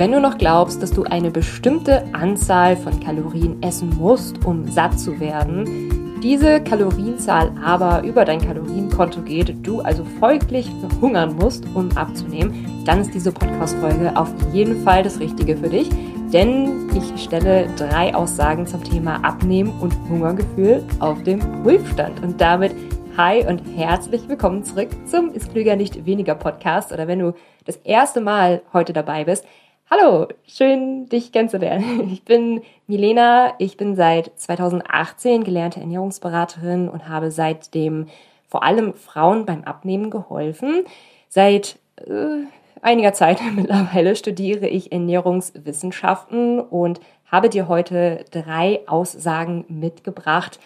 Wenn du noch glaubst, dass du eine bestimmte Anzahl von Kalorien essen musst, um satt zu werden, diese Kalorienzahl aber über dein Kalorienkonto geht, du also folglich verhungern musst, um abzunehmen, dann ist diese Podcast-Folge auf jeden Fall das Richtige für dich. Denn ich stelle drei Aussagen zum Thema Abnehmen und Hungergefühl auf den Prüfstand. Und damit Hi und herzlich willkommen zurück zum Ist Klüger nicht weniger Podcast. Oder wenn du das erste Mal heute dabei bist, Hallo, schön dich kennenzulernen. Ich bin Milena, ich bin seit 2018 gelernte Ernährungsberaterin und habe seitdem vor allem Frauen beim Abnehmen geholfen. Seit äh, einiger Zeit mittlerweile studiere ich Ernährungswissenschaften und habe dir heute drei Aussagen mitgebracht,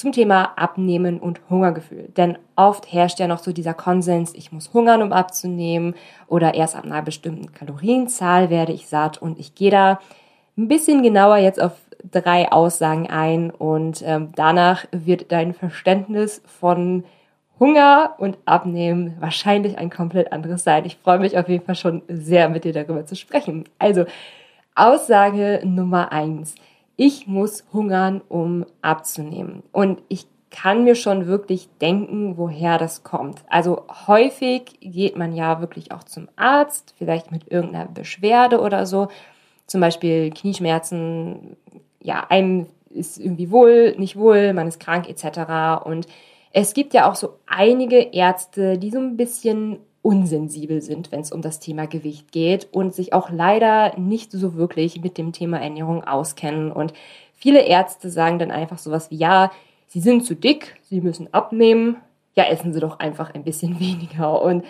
zum Thema Abnehmen und Hungergefühl. Denn oft herrscht ja noch so dieser Konsens, ich muss hungern, um abzunehmen oder erst ab einer bestimmten Kalorienzahl werde ich satt und ich gehe da ein bisschen genauer jetzt auf drei Aussagen ein und ähm, danach wird dein Verständnis von Hunger und Abnehmen wahrscheinlich ein komplett anderes sein. Ich freue mich auf jeden Fall schon sehr, mit dir darüber zu sprechen. Also, Aussage Nummer eins ich muss hungern, um abzunehmen. Und ich kann mir schon wirklich denken, woher das kommt. Also häufig geht man ja wirklich auch zum Arzt, vielleicht mit irgendeiner Beschwerde oder so. Zum Beispiel Knieschmerzen, ja, einem ist irgendwie wohl, nicht wohl, man ist krank etc. Und es gibt ja auch so einige Ärzte, die so ein bisschen unsensibel sind, wenn es um das Thema Gewicht geht und sich auch leider nicht so wirklich mit dem Thema Ernährung auskennen. Und viele Ärzte sagen dann einfach sowas wie, ja, sie sind zu dick, sie müssen abnehmen, ja, essen sie doch einfach ein bisschen weniger. Und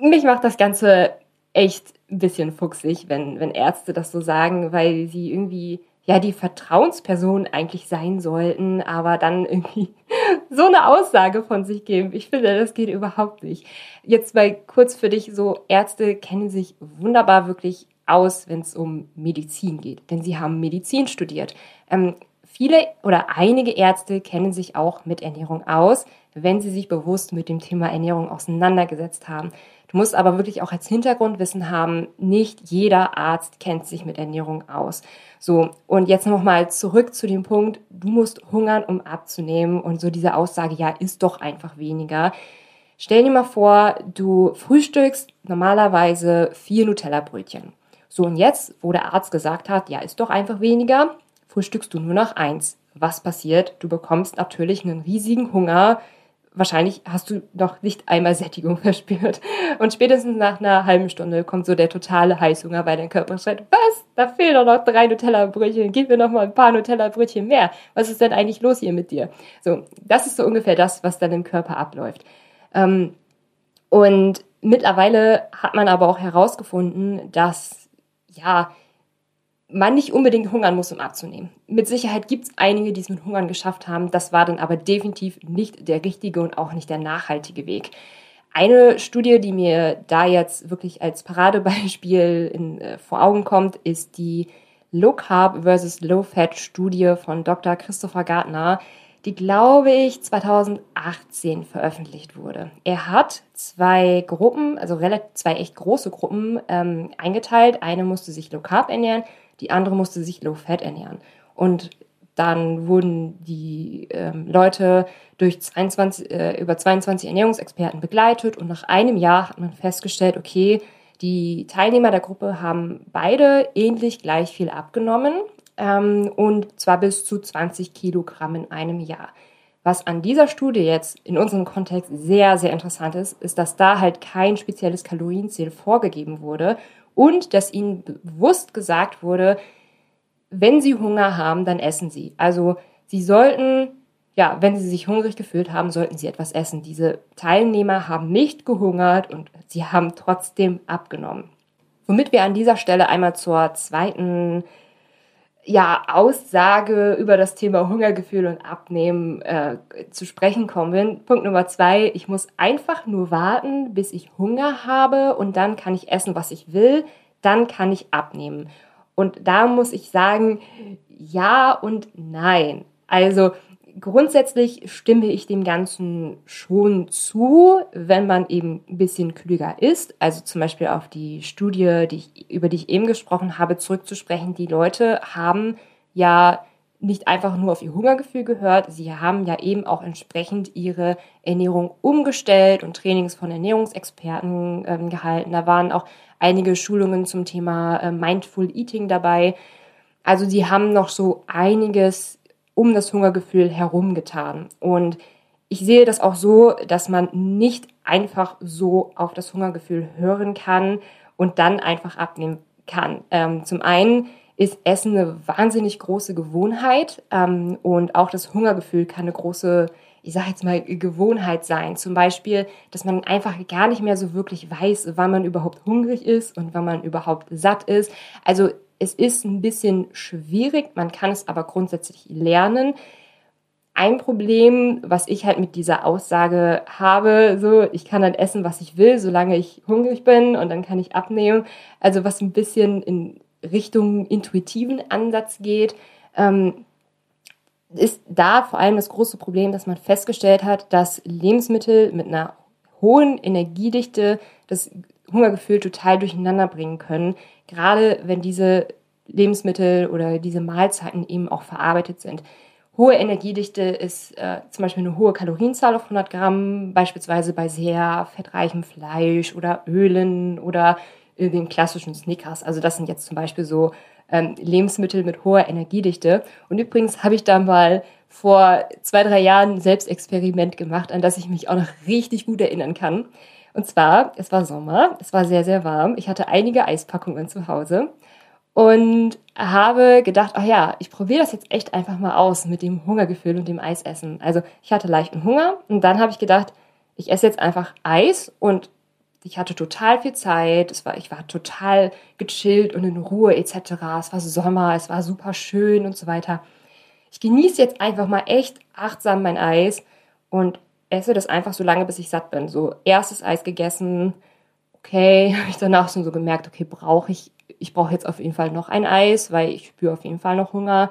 mich macht das Ganze echt ein bisschen fuchsig, wenn, wenn Ärzte das so sagen, weil sie irgendwie ja die Vertrauensperson eigentlich sein sollten, aber dann irgendwie so eine Aussage von sich geben. Ich finde, das geht überhaupt nicht. Jetzt mal kurz für dich so, Ärzte kennen sich wunderbar wirklich aus, wenn es um Medizin geht, denn sie haben Medizin studiert. Ähm, viele oder einige Ärzte kennen sich auch mit Ernährung aus, wenn sie sich bewusst mit dem Thema Ernährung auseinandergesetzt haben. Du musst aber wirklich auch als Hintergrundwissen haben, nicht jeder Arzt kennt sich mit Ernährung aus. So, und jetzt nochmal zurück zu dem Punkt, du musst hungern, um abzunehmen und so diese Aussage, ja, ist doch einfach weniger. Stell dir mal vor, du frühstückst normalerweise vier Nutella-Brötchen. So, und jetzt, wo der Arzt gesagt hat, ja, ist doch einfach weniger, frühstückst du nur noch eins. Was passiert? Du bekommst natürlich einen riesigen Hunger, wahrscheinlich hast du noch nicht einmal Sättigung verspürt. Und spätestens nach einer halben Stunde kommt so der totale Heißhunger, weil dein Körper schreit, was? Da fehlen doch noch drei Nutella-Brötchen, gib mir noch mal ein paar Nutella-Brötchen mehr. Was ist denn eigentlich los hier mit dir? So, das ist so ungefähr das, was dann im Körper abläuft. Ähm, und mittlerweile hat man aber auch herausgefunden, dass, ja, man nicht unbedingt hungern muss, um abzunehmen. Mit Sicherheit gibt es einige, die es mit Hungern geschafft haben. Das war dann aber definitiv nicht der richtige und auch nicht der nachhaltige Weg. Eine Studie, die mir da jetzt wirklich als Paradebeispiel in, äh, vor Augen kommt, ist die Low Carb versus Low Fat Studie von Dr. Christopher Gartner, die glaube ich 2018 veröffentlicht wurde. Er hat zwei Gruppen, also relativ, zwei echt große Gruppen ähm, eingeteilt. Eine musste sich Low Carb ernähren, die andere musste sich Low Fat ernähren. Und dann wurden die ähm, Leute durch 22, äh, über 22 Ernährungsexperten begleitet und nach einem Jahr hat man festgestellt, okay, die Teilnehmer der Gruppe haben beide ähnlich gleich viel abgenommen ähm, und zwar bis zu 20 Kilogramm in einem Jahr. Was an dieser Studie jetzt in unserem Kontext sehr, sehr interessant ist, ist, dass da halt kein spezielles Kalorienziel vorgegeben wurde und dass ihnen bewusst gesagt wurde, wenn sie Hunger haben, dann essen sie. Also sie sollten, ja, wenn sie sich hungrig gefühlt haben, sollten sie etwas essen. Diese Teilnehmer haben nicht gehungert und sie haben trotzdem abgenommen. Womit wir an dieser Stelle einmal zur zweiten ja, Aussage über das Thema Hungergefühl und Abnehmen äh, zu sprechen kommen. Punkt Nummer zwei, ich muss einfach nur warten, bis ich Hunger habe und dann kann ich essen, was ich will, dann kann ich abnehmen. Und da muss ich sagen, ja und nein. Also grundsätzlich stimme ich dem Ganzen schon zu, wenn man eben ein bisschen klüger ist. Also zum Beispiel auf die Studie, die ich, über die ich eben gesprochen habe, zurückzusprechen. Die Leute haben ja nicht einfach nur auf ihr Hungergefühl gehört, sie haben ja eben auch entsprechend ihre Ernährung umgestellt und Trainings von Ernährungsexperten ähm, gehalten. Da waren auch einige Schulungen zum Thema äh, Mindful Eating dabei. Also sie haben noch so einiges um das Hungergefühl herumgetan. Und ich sehe das auch so, dass man nicht einfach so auf das Hungergefühl hören kann und dann einfach abnehmen kann. Ähm, zum einen ist Essen eine wahnsinnig große Gewohnheit ähm, und auch das Hungergefühl kann eine große, ich sage jetzt mal, Gewohnheit sein. Zum Beispiel, dass man einfach gar nicht mehr so wirklich weiß, wann man überhaupt hungrig ist und wann man überhaupt satt ist. Also es ist ein bisschen schwierig, man kann es aber grundsätzlich lernen. Ein Problem, was ich halt mit dieser Aussage habe, so, ich kann dann essen, was ich will, solange ich hungrig bin und dann kann ich abnehmen. Also was ein bisschen in Richtung intuitiven Ansatz geht, ähm, ist da vor allem das große Problem, dass man festgestellt hat, dass Lebensmittel mit einer hohen Energiedichte das Hungergefühl total durcheinander bringen können, gerade wenn diese Lebensmittel oder diese Mahlzeiten eben auch verarbeitet sind. Hohe Energiedichte ist äh, zum Beispiel eine hohe Kalorienzahl auf 100 Gramm, beispielsweise bei sehr fettreichem Fleisch oder Ölen oder äh, den klassischen Snickers. Also das sind jetzt zum Beispiel so ähm, Lebensmittel mit hoher Energiedichte. Und übrigens habe ich da mal vor zwei, drei Jahren ein Selbstexperiment gemacht, an das ich mich auch noch richtig gut erinnern kann. Und zwar, es war Sommer, es war sehr, sehr warm. Ich hatte einige Eispackungen zu Hause und habe gedacht, ach ja, ich probiere das jetzt echt einfach mal aus mit dem Hungergefühl und dem Eisessen. Also ich hatte leichten Hunger und dann habe ich gedacht, ich esse jetzt einfach Eis und ich hatte total viel Zeit, es war, ich war total gechillt und in Ruhe etc. Es war Sommer, es war super schön und so weiter. Ich genieße jetzt einfach mal echt achtsam mein Eis und esse das einfach so lange, bis ich satt bin. So erstes Eis gegessen, okay, habe ich danach schon so gemerkt, okay, brauche ich, ich brauche jetzt auf jeden Fall noch ein Eis, weil ich spüre auf jeden Fall noch Hunger.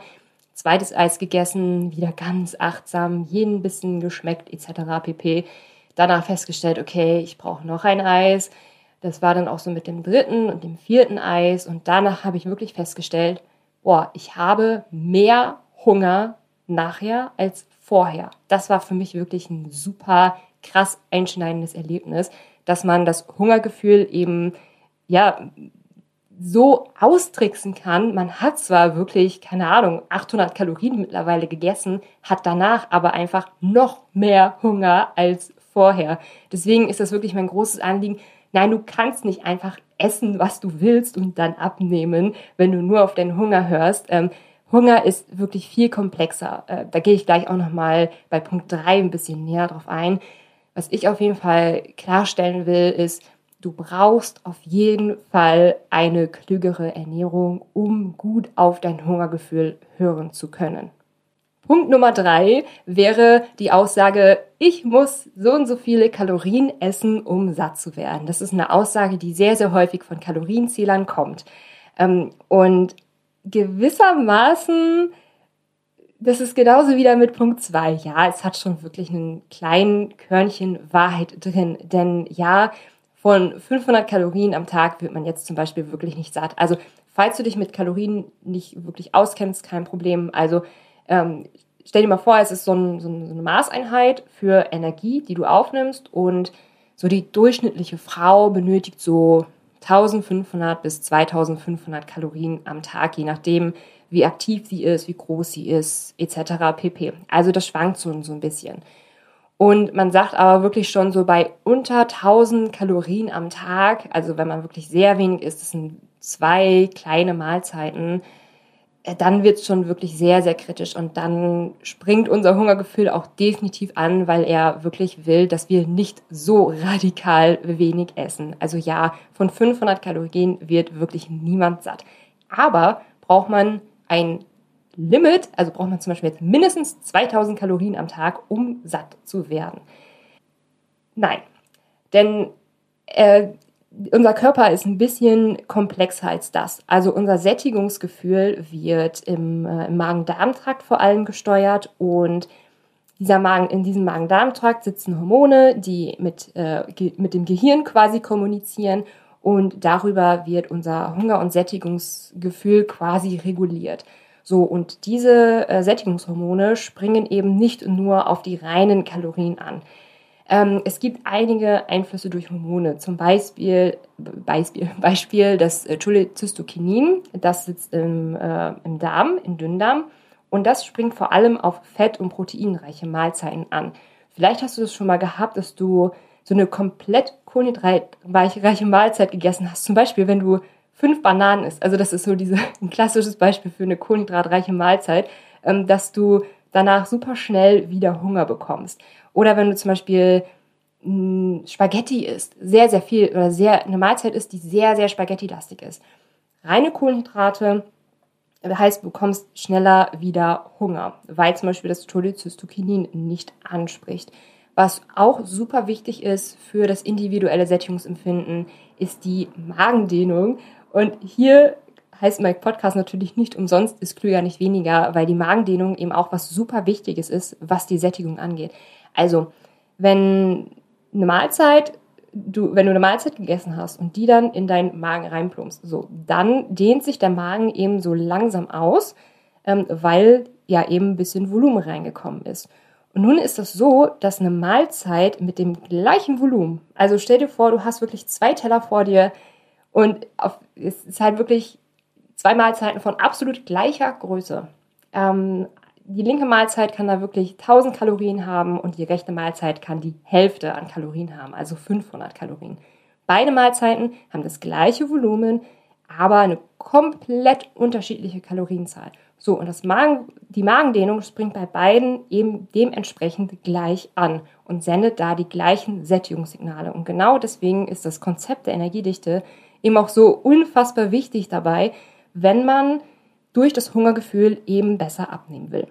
Zweites Eis gegessen, wieder ganz achtsam, jeden bisschen geschmeckt etc. pp. Danach festgestellt, okay, ich brauche noch ein Eis. Das war dann auch so mit dem dritten und dem vierten Eis und danach habe ich wirklich festgestellt, boah, ich habe mehr Hunger nachher als vorher. Das war für mich wirklich ein super krass einschneidendes Erlebnis, dass man das Hungergefühl eben, ja, so austricksen kann. Man hat zwar wirklich, keine Ahnung, 800 Kalorien mittlerweile gegessen, hat danach aber einfach noch mehr Hunger als vorher. Deswegen ist das wirklich mein großes Anliegen. Nein, du kannst nicht einfach essen, was du willst und dann abnehmen, wenn du nur auf deinen Hunger hörst. Ähm, Hunger ist wirklich viel komplexer. Äh, da gehe ich gleich auch nochmal bei Punkt 3 ein bisschen näher drauf ein. Was ich auf jeden Fall klarstellen will, ist, du brauchst auf jeden Fall eine klügere Ernährung, um gut auf dein Hungergefühl hören zu können. Punkt Nummer drei wäre die Aussage, ich muss so und so viele Kalorien essen, um satt zu werden. Das ist eine Aussage, die sehr, sehr häufig von Kalorienzählern kommt. Ähm, und gewissermaßen, das ist genauso wieder mit Punkt zwei. Ja, es hat schon wirklich einen kleinen Körnchen Wahrheit drin. Denn ja, von 500 Kalorien am Tag wird man jetzt zum Beispiel wirklich nicht satt. Also, falls du dich mit Kalorien nicht wirklich auskennst, kein Problem. Also, ähm, stell dir mal vor, es ist so, ein, so, eine Maßeinheit für Energie, die du aufnimmst und so die durchschnittliche Frau benötigt so 1500 bis 2500 Kalorien am Tag, je nachdem, wie aktiv sie ist, wie groß sie ist, etc. pp. Also das schwankt so, so ein bisschen. Und man sagt aber wirklich schon so bei unter 1000 Kalorien am Tag, also wenn man wirklich sehr wenig isst, das sind zwei kleine Mahlzeiten, dann wird es schon wirklich sehr, sehr kritisch und dann springt unser Hungergefühl auch definitiv an, weil er wirklich will, dass wir nicht so radikal wenig essen. Also ja, von 500 Kalorien wird wirklich niemand satt. Aber braucht man ein Limit, also braucht man zum Beispiel jetzt mindestens 2000 Kalorien am Tag, um satt zu werden. Nein, denn äh, unser Körper ist ein bisschen komplexer als das. Also unser Sättigungsgefühl wird im, äh, im Magen-Darm-Trakt vor allem gesteuert und Dieser Magen, in diesem Magen-Darm-Trakt sitzen Hormone, die mit, äh, mit dem Gehirn quasi kommunizieren und darüber wird unser Hunger- und Sättigungsgefühl quasi reguliert. So, und diese äh, Sättigungshormone springen eben nicht nur auf die reinen Kalorien an. Ähm, es gibt einige Einflüsse durch Hormone, zum Beispiel, Beispiel, Beispiel das äh, Cholecystokinin, das sitzt im, äh, im Darm, im Dünndarm und das springt vor allem auf fett- und proteinreiche Mahlzeiten an. Vielleicht hast du das schon mal gehabt, dass du so eine komplett kohlenhydratreiche Mahlzeit gegessen hast. Zum Beispiel, wenn du fünf Bananen isst. Also das ist so diese, ein klassisches Beispiel für eine kohlenhydratreiche Mahlzeit, ähm, dass du danach super schnell wieder Hunger bekommst. Oder wenn du zum Beispiel hm, Spaghetti isst, sehr, sehr viel oder sehr eine Mahlzeit ist, die sehr, sehr Spaghetti-lastig ist. Reine Kohlenhydrate heißt, du bekommst schneller wieder Hunger, weil zum Beispiel das Cholecystokinin nicht anspricht. Was auch super wichtig ist für das individuelle Sättigungsempfinden, ist die Magendehnung. Und hier heißt mein Podcast natürlich nicht umsonst, ist klüger nicht weniger, weil die Magendehnung eben auch was super Wichtiges ist, was die Sättigung angeht. Also, wenn eine Mahlzeit, du, wenn du eine Mahlzeit gegessen hast und die dann in deinen Magen reinplumpst, so, dann dehnt sich der Magen eben so langsam aus, ähm, weil ja eben ein bisschen Volumen reingekommen ist. Und nun ist das so, dass eine Mahlzeit mit dem gleichen Volumen, also stell dir vor, du hast wirklich zwei Teller vor dir und auf, es ist halt wirklich zwei Mahlzeiten von absolut gleicher Größe. Ähm, die linke Mahlzeit kann da wirklich 1000 Kalorien haben und die rechte Mahlzeit kann die Hälfte an Kalorien haben, also 500 Kalorien. Beide Mahlzeiten haben das gleiche Volumen, aber eine komplett unterschiedliche Kalorienzahl. So, und das Magen, die Magendehnung springt bei beiden eben dementsprechend gleich an und sendet da die gleichen Sättigungssignale. Und genau deswegen ist das Konzept der Energiedichte eben auch so unfassbar wichtig dabei, wenn man durch das Hungergefühl eben besser abnehmen will.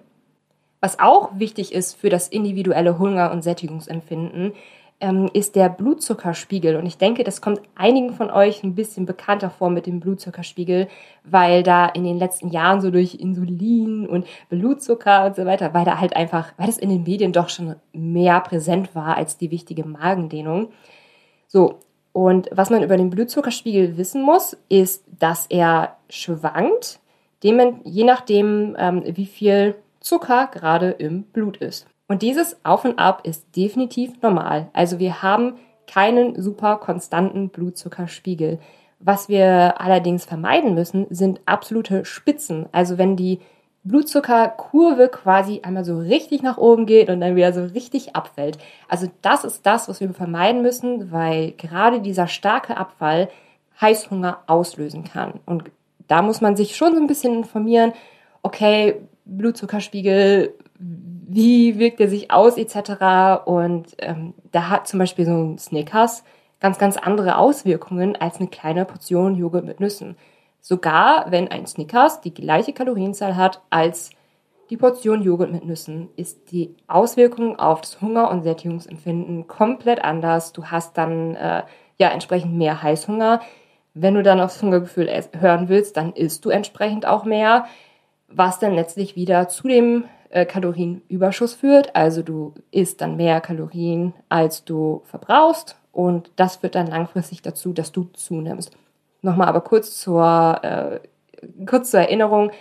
Was auch wichtig ist für das individuelle Hunger- und Sättigungsempfinden, ähm, ist der Blutzuckerspiegel. Und ich denke, das kommt einigen von euch ein bisschen bekannter vor mit dem Blutzuckerspiegel, weil da in den letzten Jahren so durch Insulin und Blutzucker und so weiter, weil da halt einfach, weil das in den Medien doch schon mehr präsent war als die wichtige Magendehnung. So, und was man über den Blutzuckerspiegel wissen muss, ist, dass er schwankt, je nachdem, ähm, wie viel Zucker gerade im Blut ist. Und dieses Auf und Ab ist definitiv normal. Also wir haben keinen super konstanten Blutzuckerspiegel. Was wir allerdings vermeiden müssen, sind absolute Spitzen. Also wenn die Blutzuckerkurve quasi einmal so richtig nach oben geht und dann wieder so richtig abfällt. Also das ist das, was wir vermeiden müssen, weil gerade dieser starke Abfall Heißhunger auslösen kann. Und da muss man sich schon so ein bisschen informieren, okay, Blutzuckerspiegel, wie wirkt er sich aus etc. Und ähm, da hat zum Beispiel so ein Snickers ganz, ganz andere Auswirkungen als eine kleine Portion Joghurt mit Nüssen. Sogar wenn ein Snickers die gleiche Kalorienzahl hat als die Portion Joghurt mit Nüssen, ist die Auswirkung auf das Hunger- und Sättigungsempfinden komplett anders. Du hast dann äh, ja entsprechend mehr Heißhunger. Wenn du dann aufs Hungergefühl hören willst, dann isst du entsprechend auch mehr, was dann letztlich wieder zu dem äh, Kalorienüberschuss führt. Also du isst dann mehr Kalorien, als du verbrauchst und das führt dann langfristig dazu, dass du zunimmst. Nochmal aber kurz zur, äh, kurz zur Erinnerung.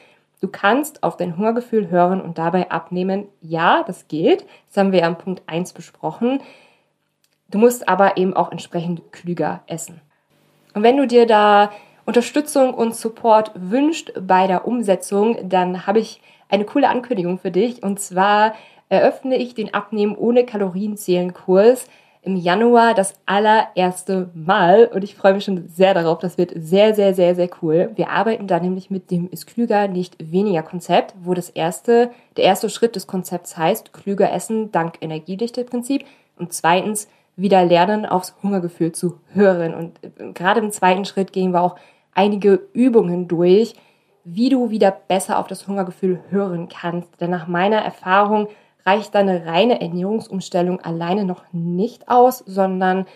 Du kannst auf dein Hungergefühl hören und dabei abnehmen. Ja, das geht. Das haben wir ja am Punkt 1 besprochen. Du musst aber eben auch entsprechend klüger essen. Und wenn du dir da Unterstützung und Support wünscht bei der Umsetzung, dann habe ich eine coole Ankündigung für dich. Und zwar eröffne ich den Abnehmen ohne Kalorienzählen Kurs im Januar das allererste Mal und ich freue mich schon sehr darauf. Das wird sehr, sehr, sehr, sehr cool. Wir arbeiten da nämlich mit dem ist klüger, nicht weniger Konzept, wo das erste, der erste Schritt des Konzepts heißt, klüger essen dank Energiedichte-Prinzip und zweitens wieder lernen, aufs Hungergefühl zu hören. Und äh, gerade im zweiten Schritt gehen wir auch einige Übungen durch, wie du wieder besser auf das Hungergefühl hören kannst. Denn nach meiner Erfahrung reicht eine reine Ernährungsumstellung alleine noch nicht aus, sondern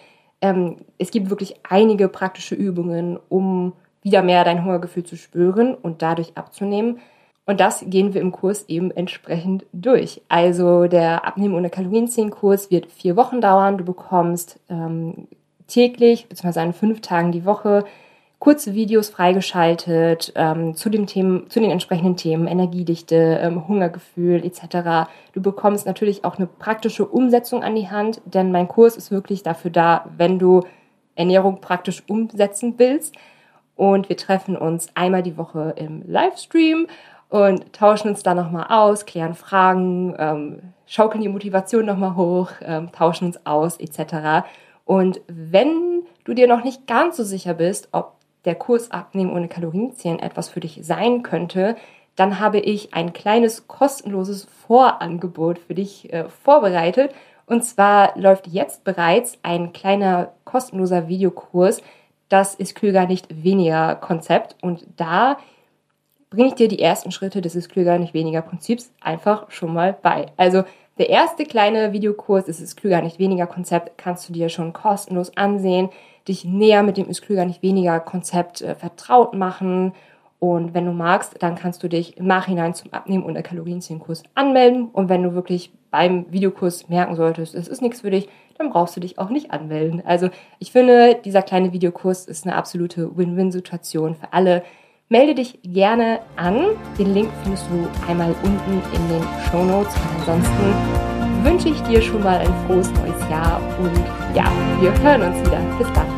ähm, es gibt wirklich einige praktische Übungen, um wieder mehr dein Hungergefühl zu spüren und dadurch abzunehmen. Und das gehen wir im Kurs eben entsprechend durch. Also der Abnehmen ohne Kalorien Kurs wird vier Wochen dauern. Du bekommst ähm, täglich, beziehungsweise an fünf Tagen die Woche, kurze Videos freigeschaltet ähm, zu, dem Themen, zu den entsprechenden Themen, Energiedichte, ähm, Hungergefühl etc. Du bekommst natürlich auch eine praktische Umsetzung an die Hand, denn mein Kurs ist wirklich dafür da, wenn du Ernährung praktisch umsetzen willst. Und wir treffen uns einmal die Woche im Livestream und tauschen uns da nochmal aus, klären Fragen, ähm, schaukeln die Motivation nochmal hoch, ähm, tauschen uns aus etc. Und wenn du dir noch nicht ganz so sicher bist, ob der Kurs Abnehmen ohne Kalorienzählen etwas für dich sein könnte, dann habe ich ein kleines kostenloses Vorangebot für dich äh, vorbereitet. Und zwar läuft jetzt bereits ein kleiner kostenloser Videokurs. Das ist klüger nicht weniger Konzept. Und da bringe ich dir die ersten Schritte des ist klüger nicht weniger Prinzips einfach schon mal bei. Also der erste kleine Videokurs, das ist klüger nicht weniger Konzept, kannst du dir schon kostenlos ansehen dich näher mit dem ist klüger nicht weniger Konzept äh, vertraut machen. Und wenn du magst, dann kannst du dich im Nachhinein zum Abnehmen und der Kalorienzählenkurs anmelden. Und wenn du wirklich beim Videokurs merken solltest, es ist nichts für dich, dann brauchst du dich auch nicht anmelden. Also ich finde, dieser kleine Videokurs ist eine absolute Win-Win-Situation für alle. Melde dich gerne an. Den Link findest du einmal unten in den Show Notes. Und ansonsten wünsche ich dir schon mal ein frohes neues Jahr und ja, wir hören uns wieder. Bis dann.